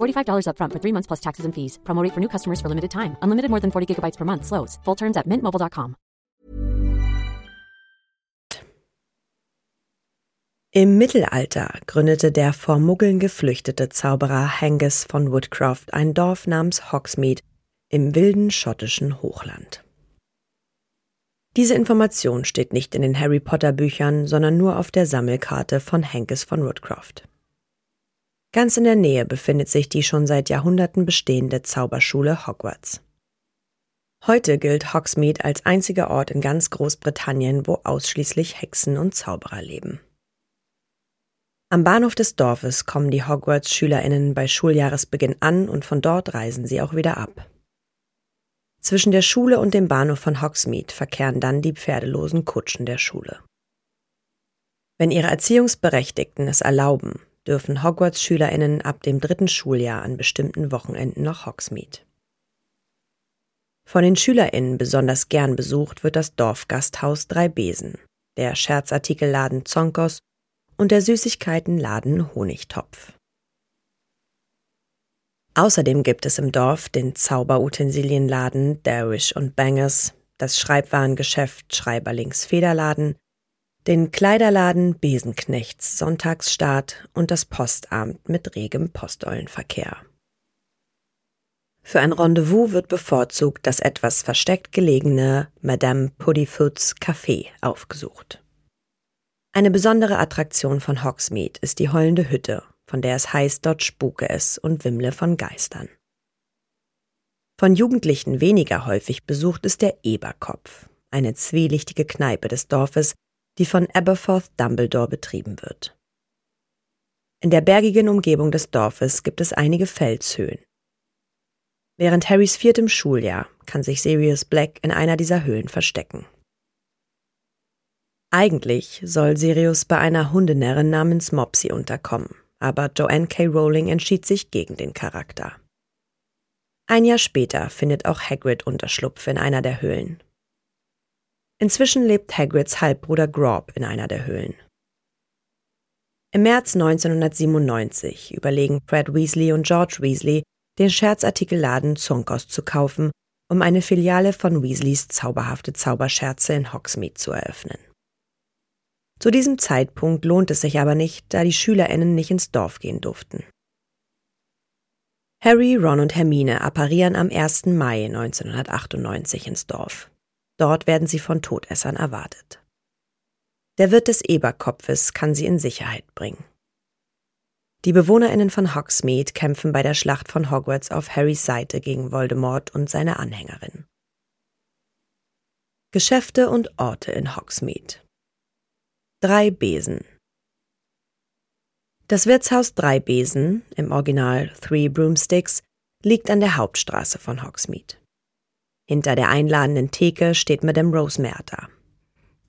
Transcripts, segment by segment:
$45 upfront for three months plus taxes and fees. Promo for new customers for limited time. Unlimited more than 40 gigabytes per month. Slows. Full terms at mintmobile.com. Im Mittelalter gründete der vor Muggeln geflüchtete Zauberer Hengis von Woodcroft ein Dorf namens Hogsmeade im wilden schottischen Hochland. Diese Information steht nicht in den Harry Potter Büchern, sondern nur auf der Sammelkarte von Hengis von Woodcroft. Ganz in der Nähe befindet sich die schon seit Jahrhunderten bestehende Zauberschule Hogwarts. Heute gilt Hogsmeade als einziger Ort in ganz Großbritannien, wo ausschließlich Hexen und Zauberer leben. Am Bahnhof des Dorfes kommen die Hogwarts-SchülerInnen bei Schuljahresbeginn an und von dort reisen sie auch wieder ab. Zwischen der Schule und dem Bahnhof von Hogsmeade verkehren dann die pferdelosen Kutschen der Schule. Wenn ihre Erziehungsberechtigten es erlauben, dürfen Hogwarts-SchülerInnen ab dem dritten Schuljahr an bestimmten Wochenenden nach Hogsmeade. Von den SchülerInnen besonders gern besucht wird das Dorfgasthaus Drei Besen, der Scherzartikelladen Zonkos und der Süßigkeitenladen Honigtopf. Außerdem gibt es im Dorf den Zauberutensilienladen Darish und Bangers, das Schreibwarengeschäft Schreiberlings Federladen, den Kleiderladen Besenknechts Sonntagsstart und das Postamt mit regem Posteulenverkehr. Für ein Rendezvous wird bevorzugt das etwas versteckt gelegene Madame Puddyfoots Café aufgesucht. Eine besondere Attraktion von Hogsmeade ist die heulende Hütte, von der es heißt, dort spuke es und wimmle von Geistern. Von Jugendlichen weniger häufig besucht ist der Eberkopf, eine zwielichtige Kneipe des Dorfes, die von Aberforth Dumbledore betrieben wird. In der bergigen Umgebung des Dorfes gibt es einige Felshöhen. Während Harrys viertem Schuljahr kann sich Sirius Black in einer dieser Höhlen verstecken. Eigentlich soll Sirius bei einer Hundenärrin namens Mopsy unterkommen, aber Joanne K. Rowling entschied sich gegen den Charakter. Ein Jahr später findet auch Hagrid Unterschlupf in einer der Höhlen. Inzwischen lebt Hagrids Halbbruder Grob in einer der Höhlen. Im März 1997 überlegen Fred Weasley und George Weasley, den Scherzartikelladen Zunkos zu kaufen, um eine Filiale von Weasleys zauberhafte Zauberscherze in Hogsmeade zu eröffnen. Zu diesem Zeitpunkt lohnt es sich aber nicht, da die SchülerInnen nicht ins Dorf gehen durften. Harry, Ron und Hermine apparieren am 1. Mai 1998 ins Dorf. Dort werden sie von Todessern erwartet. Der Wirt des Eberkopfes kann sie in Sicherheit bringen. Die BewohnerInnen von Hogsmeade kämpfen bei der Schlacht von Hogwarts auf Harrys Seite gegen Voldemort und seine Anhängerin. Geschäfte und Orte in Hogsmeade Drei Besen. Das Wirtshaus Drei Besen, im Original Three Broomsticks, liegt an der Hauptstraße von Hogsmeade. Hinter der einladenden Theke steht Madame Rosemerta.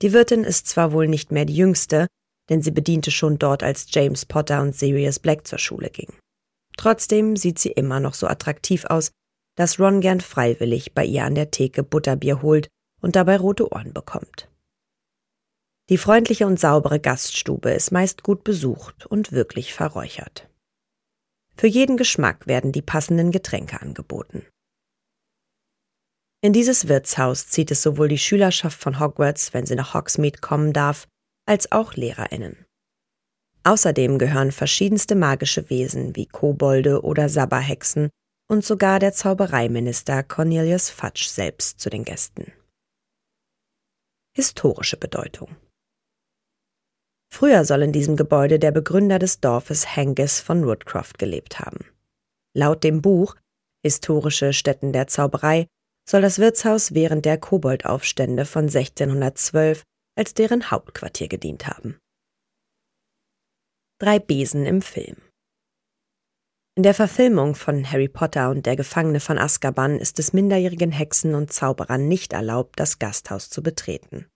Die Wirtin ist zwar wohl nicht mehr die jüngste, denn sie bediente schon dort, als James Potter und Sirius Black zur Schule gingen. Trotzdem sieht sie immer noch so attraktiv aus, dass Ron gern freiwillig bei ihr an der Theke Butterbier holt und dabei rote Ohren bekommt. Die freundliche und saubere Gaststube ist meist gut besucht und wirklich verräuchert. Für jeden Geschmack werden die passenden Getränke angeboten. In dieses Wirtshaus zieht es sowohl die Schülerschaft von Hogwarts, wenn sie nach Hogsmeade kommen darf, als auch Lehrerinnen. Außerdem gehören verschiedenste magische Wesen wie Kobolde oder Sabberhexen und sogar der Zaubereiminister Cornelius Fudge selbst zu den Gästen. Historische Bedeutung Früher soll in diesem Gebäude der Begründer des Dorfes Hengis von Woodcroft gelebt haben. Laut dem Buch Historische Stätten der Zauberei soll das Wirtshaus während der Koboldaufstände von 1612 als deren Hauptquartier gedient haben. Drei Besen im Film In der Verfilmung von Harry Potter und der Gefangene von Azkaban ist es minderjährigen Hexen und Zauberern nicht erlaubt, das Gasthaus zu betreten.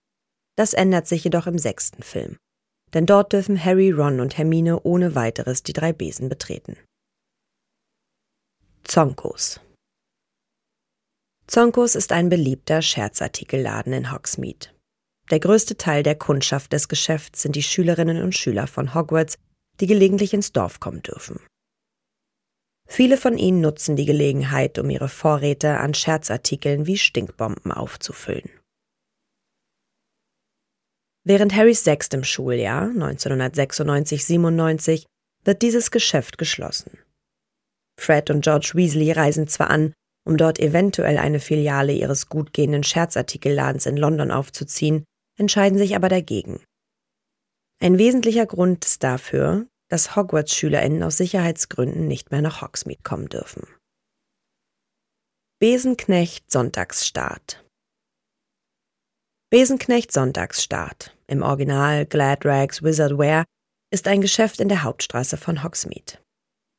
Das ändert sich jedoch im sechsten Film. Denn dort dürfen Harry, Ron und Hermine ohne weiteres die drei Besen betreten. Zonkos Zonkos ist ein beliebter Scherzartikelladen in Hogsmeade. Der größte Teil der Kundschaft des Geschäfts sind die Schülerinnen und Schüler von Hogwarts, die gelegentlich ins Dorf kommen dürfen. Viele von ihnen nutzen die Gelegenheit, um ihre Vorräte an Scherzartikeln wie Stinkbomben aufzufüllen. Während Harrys sechstem Schuljahr 1996-97 wird dieses Geschäft geschlossen. Fred und George Weasley reisen zwar an, um dort eventuell eine Filiale ihres gut gehenden Scherzartikelladens in London aufzuziehen, entscheiden sich aber dagegen. Ein wesentlicher Grund ist dafür, dass Hogwarts-SchülerInnen aus Sicherheitsgründen nicht mehr nach Hogsmeade kommen dürfen. Besenknecht Sonntagsstart Besenknecht Sonntagsstart, im Original Gladrags Wizardwear, ist ein Geschäft in der Hauptstraße von Hogsmeade.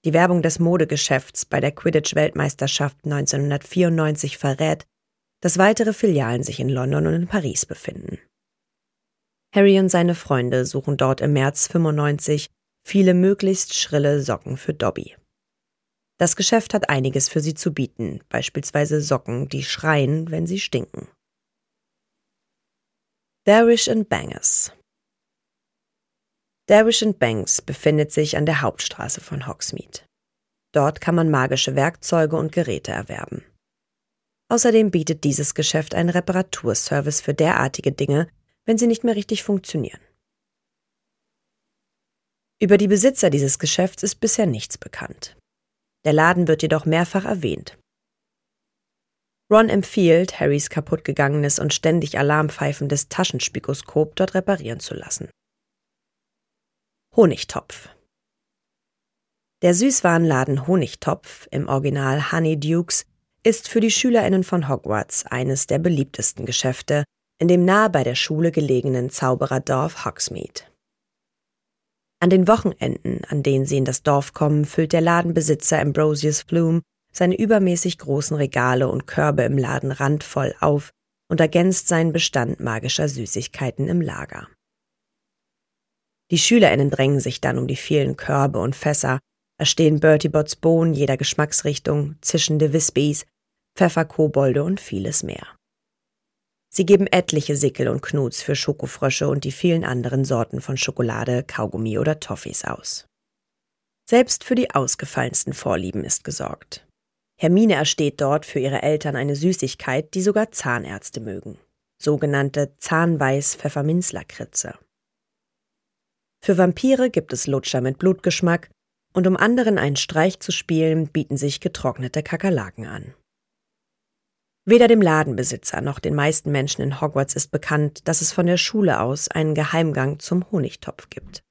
Die Werbung des Modegeschäfts bei der Quidditch-Weltmeisterschaft 1994 verrät, dass weitere Filialen sich in London und in Paris befinden. Harry und seine Freunde suchen dort im März 95 viele möglichst schrille Socken für Dobby. Das Geschäft hat einiges für sie zu bieten, beispielsweise Socken, die schreien, wenn sie stinken. Darish and Bangers Darish Banks befindet sich an der Hauptstraße von Hogsmeade. Dort kann man magische Werkzeuge und Geräte erwerben. Außerdem bietet dieses Geschäft einen Reparaturservice für derartige Dinge, wenn sie nicht mehr richtig funktionieren. Über die Besitzer dieses Geschäfts ist bisher nichts bekannt. Der Laden wird jedoch mehrfach erwähnt. Ron empfiehlt, Harrys kaputtgegangenes und ständig alarmpfeifendes Taschenspikoskop dort reparieren zu lassen. Honigtopf Der Süßwarenladen Honigtopf, im Original Honey Dukes, ist für die SchülerInnen von Hogwarts eines der beliebtesten Geschäfte in dem nahe bei der Schule gelegenen Zaubererdorf Hogsmeade. An den Wochenenden, an denen sie in das Dorf kommen, füllt der Ladenbesitzer Ambrosius Flume seine übermäßig großen Regale und Körbe im Laden randvoll auf und ergänzt seinen Bestand magischer Süßigkeiten im Lager. Die SchülerInnen drängen sich dann um die vielen Körbe und Fässer, es stehen Bertie Bots Bohnen jeder Geschmacksrichtung, zischende Wispies, Pfefferkobolde und vieles mehr. Sie geben etliche Sickel und Knuts für Schokofrösche und die vielen anderen Sorten von Schokolade, Kaugummi oder Toffees aus. Selbst für die ausgefallensten Vorlieben ist gesorgt. Hermine ersteht dort für ihre Eltern eine Süßigkeit, die sogar Zahnärzte mögen. Sogenannte Zahnweiß-Pfefferminzlakritze. Für Vampire gibt es Lutscher mit Blutgeschmack und um anderen einen Streich zu spielen, bieten sich getrocknete Kakerlaken an. Weder dem Ladenbesitzer noch den meisten Menschen in Hogwarts ist bekannt, dass es von der Schule aus einen Geheimgang zum Honigtopf gibt.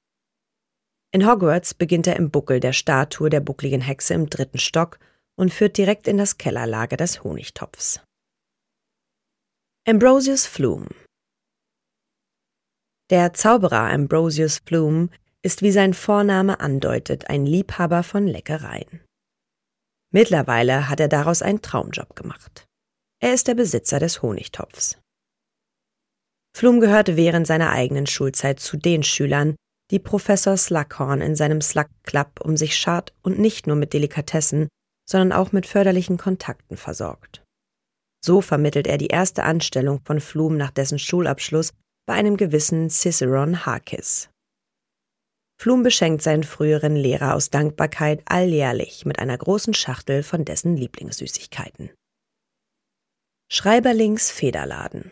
In Hogwarts beginnt er im Buckel der Statue der buckligen Hexe im dritten Stock und führt direkt in das Kellerlager des Honigtopfs. Ambrosius Flume Der Zauberer Ambrosius Flume ist, wie sein Vorname andeutet, ein Liebhaber von Leckereien. Mittlerweile hat er daraus einen Traumjob gemacht. Er ist der Besitzer des Honigtopfs. Flum gehörte während seiner eigenen Schulzeit zu den Schülern, die Professor Slughorn in seinem Slug Club um sich schart und nicht nur mit Delikatessen, sondern auch mit förderlichen Kontakten versorgt. So vermittelt er die erste Anstellung von Flum nach dessen Schulabschluss bei einem gewissen Ciceron Harkis. Flum beschenkt seinen früheren Lehrer aus Dankbarkeit alljährlich mit einer großen Schachtel von dessen Lieblingssüßigkeiten. Schreiberlings Federladen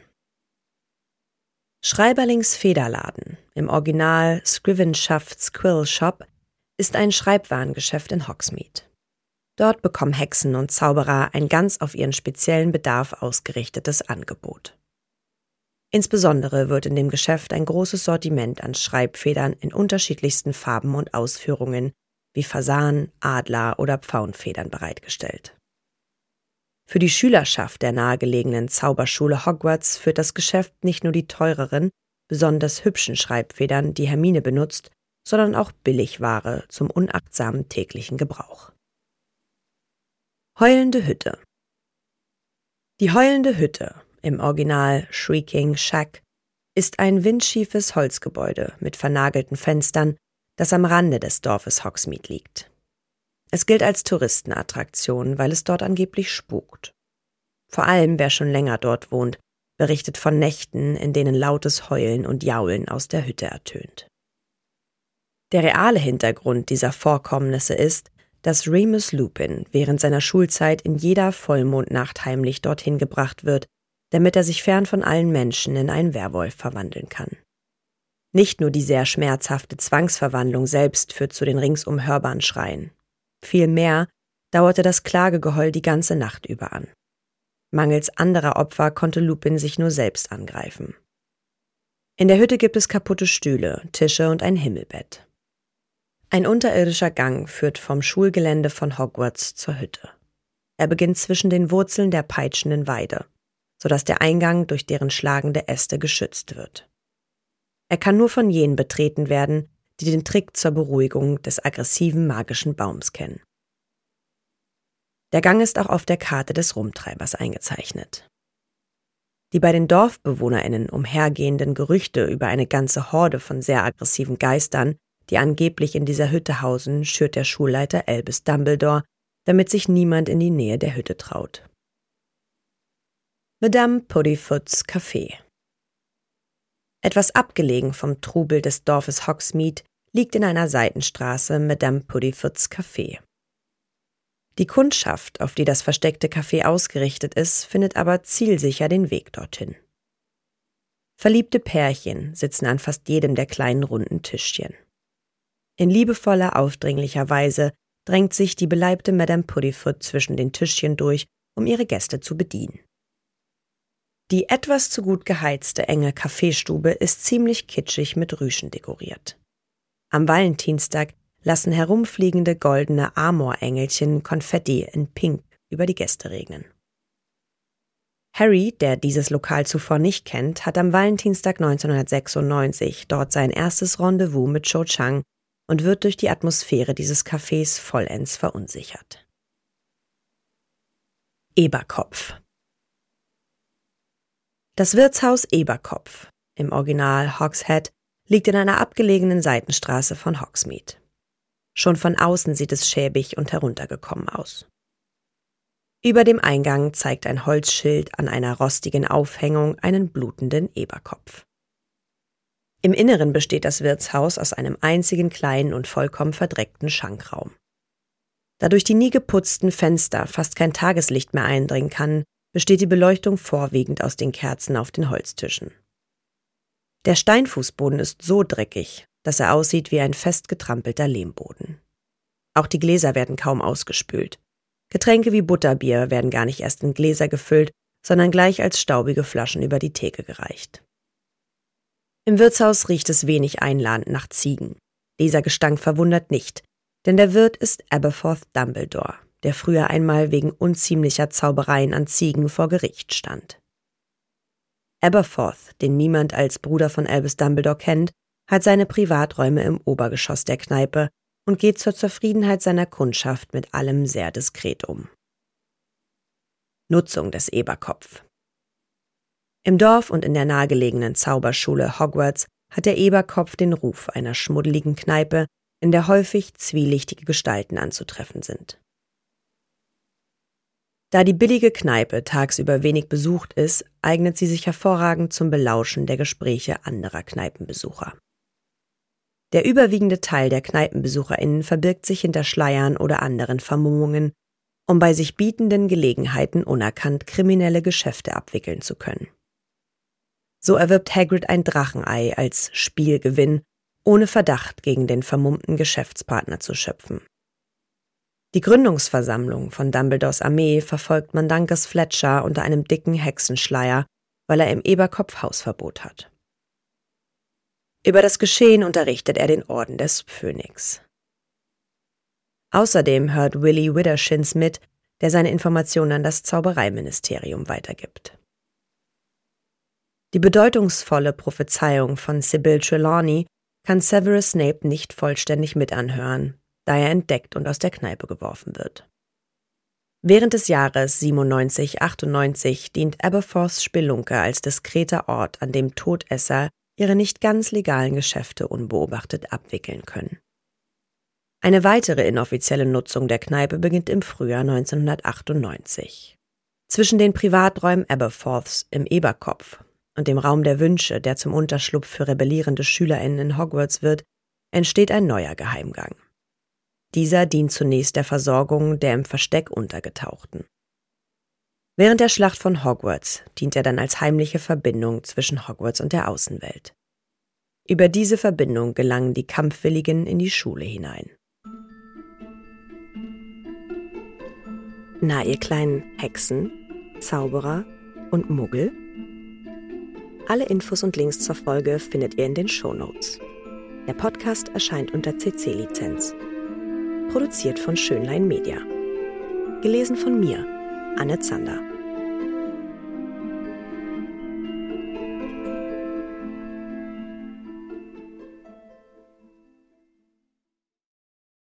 Schreiberlings Federladen, im Original Scrivenschafts Quill Shop, ist ein Schreibwarengeschäft in Hogsmeade. Dort bekommen Hexen und Zauberer ein ganz auf ihren speziellen Bedarf ausgerichtetes Angebot. Insbesondere wird in dem Geschäft ein großes Sortiment an Schreibfedern in unterschiedlichsten Farben und Ausführungen wie Fasan, Adler oder Pfauenfedern bereitgestellt. Für die Schülerschaft der nahegelegenen Zauberschule Hogwarts führt das Geschäft nicht nur die teureren, besonders hübschen Schreibfedern, die Hermine benutzt, sondern auch Billigware zum unachtsamen täglichen Gebrauch. Heulende Hütte Die heulende Hütte, im Original Shrieking Shack, ist ein windschiefes Holzgebäude mit vernagelten Fenstern, das am Rande des Dorfes Hogsmeade liegt. Es gilt als Touristenattraktion, weil es dort angeblich spukt. Vor allem wer schon länger dort wohnt, berichtet von Nächten, in denen lautes Heulen und Jaulen aus der Hütte ertönt. Der reale Hintergrund dieser Vorkommnisse ist, dass Remus Lupin während seiner Schulzeit in jeder Vollmondnacht heimlich dorthin gebracht wird, damit er sich fern von allen Menschen in einen Werwolf verwandeln kann. Nicht nur die sehr schmerzhafte Zwangsverwandlung selbst führt zu den ringsum hörbaren Schreien. Vielmehr dauerte das Klagegeheul die ganze Nacht über an. Mangels anderer Opfer konnte Lupin sich nur selbst angreifen. In der Hütte gibt es kaputte Stühle, Tische und ein Himmelbett. Ein unterirdischer Gang führt vom Schulgelände von Hogwarts zur Hütte. Er beginnt zwischen den Wurzeln der peitschenden Weide, sodass der Eingang durch deren schlagende Äste geschützt wird. Er kann nur von jenen betreten werden, die den Trick zur Beruhigung des aggressiven magischen Baums kennen. Der Gang ist auch auf der Karte des Rumtreibers eingezeichnet. Die bei den Dorfbewohnerinnen umhergehenden Gerüchte über eine ganze Horde von sehr aggressiven Geistern die angeblich in dieser Hütte hausen, schürt der Schulleiter Albus Dumbledore, damit sich niemand in die Nähe der Hütte traut. Madame Puddyfoots Café Etwas abgelegen vom Trubel des Dorfes Hogsmeade liegt in einer Seitenstraße Madame Puddyfoots Café. Die Kundschaft, auf die das versteckte Café ausgerichtet ist, findet aber zielsicher den Weg dorthin. Verliebte Pärchen sitzen an fast jedem der kleinen runden Tischchen. In liebevoller, aufdringlicher Weise drängt sich die beleibte Madame Puddifoot zwischen den Tischchen durch, um ihre Gäste zu bedienen. Die etwas zu gut geheizte enge Kaffeestube ist ziemlich kitschig mit Rüschen dekoriert. Am Valentinstag lassen herumfliegende goldene Amorengelchen Konfetti in Pink über die Gäste regnen. Harry, der dieses Lokal zuvor nicht kennt, hat am Valentinstag 1996 dort sein erstes Rendezvous mit Cho Chang, und wird durch die Atmosphäre dieses Cafés vollends verunsichert. Eberkopf Das Wirtshaus Eberkopf, im Original Hogshead, liegt in einer abgelegenen Seitenstraße von Hogsmeade. Schon von außen sieht es schäbig und heruntergekommen aus. Über dem Eingang zeigt ein Holzschild an einer rostigen Aufhängung einen blutenden Eberkopf. Im Inneren besteht das Wirtshaus aus einem einzigen kleinen und vollkommen verdreckten Schankraum. Da durch die nie geputzten Fenster fast kein Tageslicht mehr eindringen kann, besteht die Beleuchtung vorwiegend aus den Kerzen auf den Holztischen. Der Steinfußboden ist so dreckig, dass er aussieht wie ein festgetrampelter Lehmboden. Auch die Gläser werden kaum ausgespült. Getränke wie Butterbier werden gar nicht erst in Gläser gefüllt, sondern gleich als staubige Flaschen über die Theke gereicht. Im Wirtshaus riecht es wenig einladend nach Ziegen. Dieser Gestank verwundert nicht, denn der Wirt ist Aberforth Dumbledore, der früher einmal wegen unziemlicher Zaubereien an Ziegen vor Gericht stand. Aberforth, den niemand als Bruder von Albus Dumbledore kennt, hat seine Privaträume im Obergeschoss der Kneipe und geht zur Zufriedenheit seiner Kundschaft mit allem sehr diskret um. Nutzung des Eberkopf im Dorf und in der nahegelegenen Zauberschule Hogwarts hat der Eberkopf den Ruf einer schmuddeligen Kneipe, in der häufig zwielichtige Gestalten anzutreffen sind. Da die billige Kneipe tagsüber wenig besucht ist, eignet sie sich hervorragend zum Belauschen der Gespräche anderer Kneipenbesucher. Der überwiegende Teil der KneipenbesucherInnen verbirgt sich hinter Schleiern oder anderen Vermummungen, um bei sich bietenden Gelegenheiten unerkannt kriminelle Geschäfte abwickeln zu können. So erwirbt Hagrid ein Drachenei als Spielgewinn, ohne Verdacht gegen den vermummten Geschäftspartner zu schöpfen. Die Gründungsversammlung von Dumbledores Armee verfolgt Mandanges Fletcher unter einem dicken Hexenschleier, weil er im Eberkopf Hausverbot hat. Über das Geschehen unterrichtet er den Orden des Phönix. Außerdem hört Willy Widdershins mit, der seine Informationen an das Zaubereiministerium weitergibt. Die bedeutungsvolle Prophezeiung von Sybil Trelawney kann Severus Snape nicht vollständig mitanhören, da er entdeckt und aus der Kneipe geworfen wird. Während des Jahres 97-98 dient Aberforths Spelunke als diskreter Ort, an dem Todesser ihre nicht ganz legalen Geschäfte unbeobachtet abwickeln können. Eine weitere inoffizielle Nutzung der Kneipe beginnt im Frühjahr 1998. Zwischen den Privaträumen Aberforths im Eberkopf und dem Raum der Wünsche, der zum Unterschlupf für rebellierende SchülerInnen in Hogwarts wird, entsteht ein neuer Geheimgang. Dieser dient zunächst der Versorgung der im Versteck Untergetauchten. Während der Schlacht von Hogwarts dient er dann als heimliche Verbindung zwischen Hogwarts und der Außenwelt. Über diese Verbindung gelangen die Kampfwilligen in die Schule hinein. Na, ihr kleinen Hexen, Zauberer und Muggel? Alle Infos und Links zur Folge findet ihr in den Shownotes. Der Podcast erscheint unter CC-Lizenz. Produziert von Schönlein Media. Gelesen von mir, Anne Zander.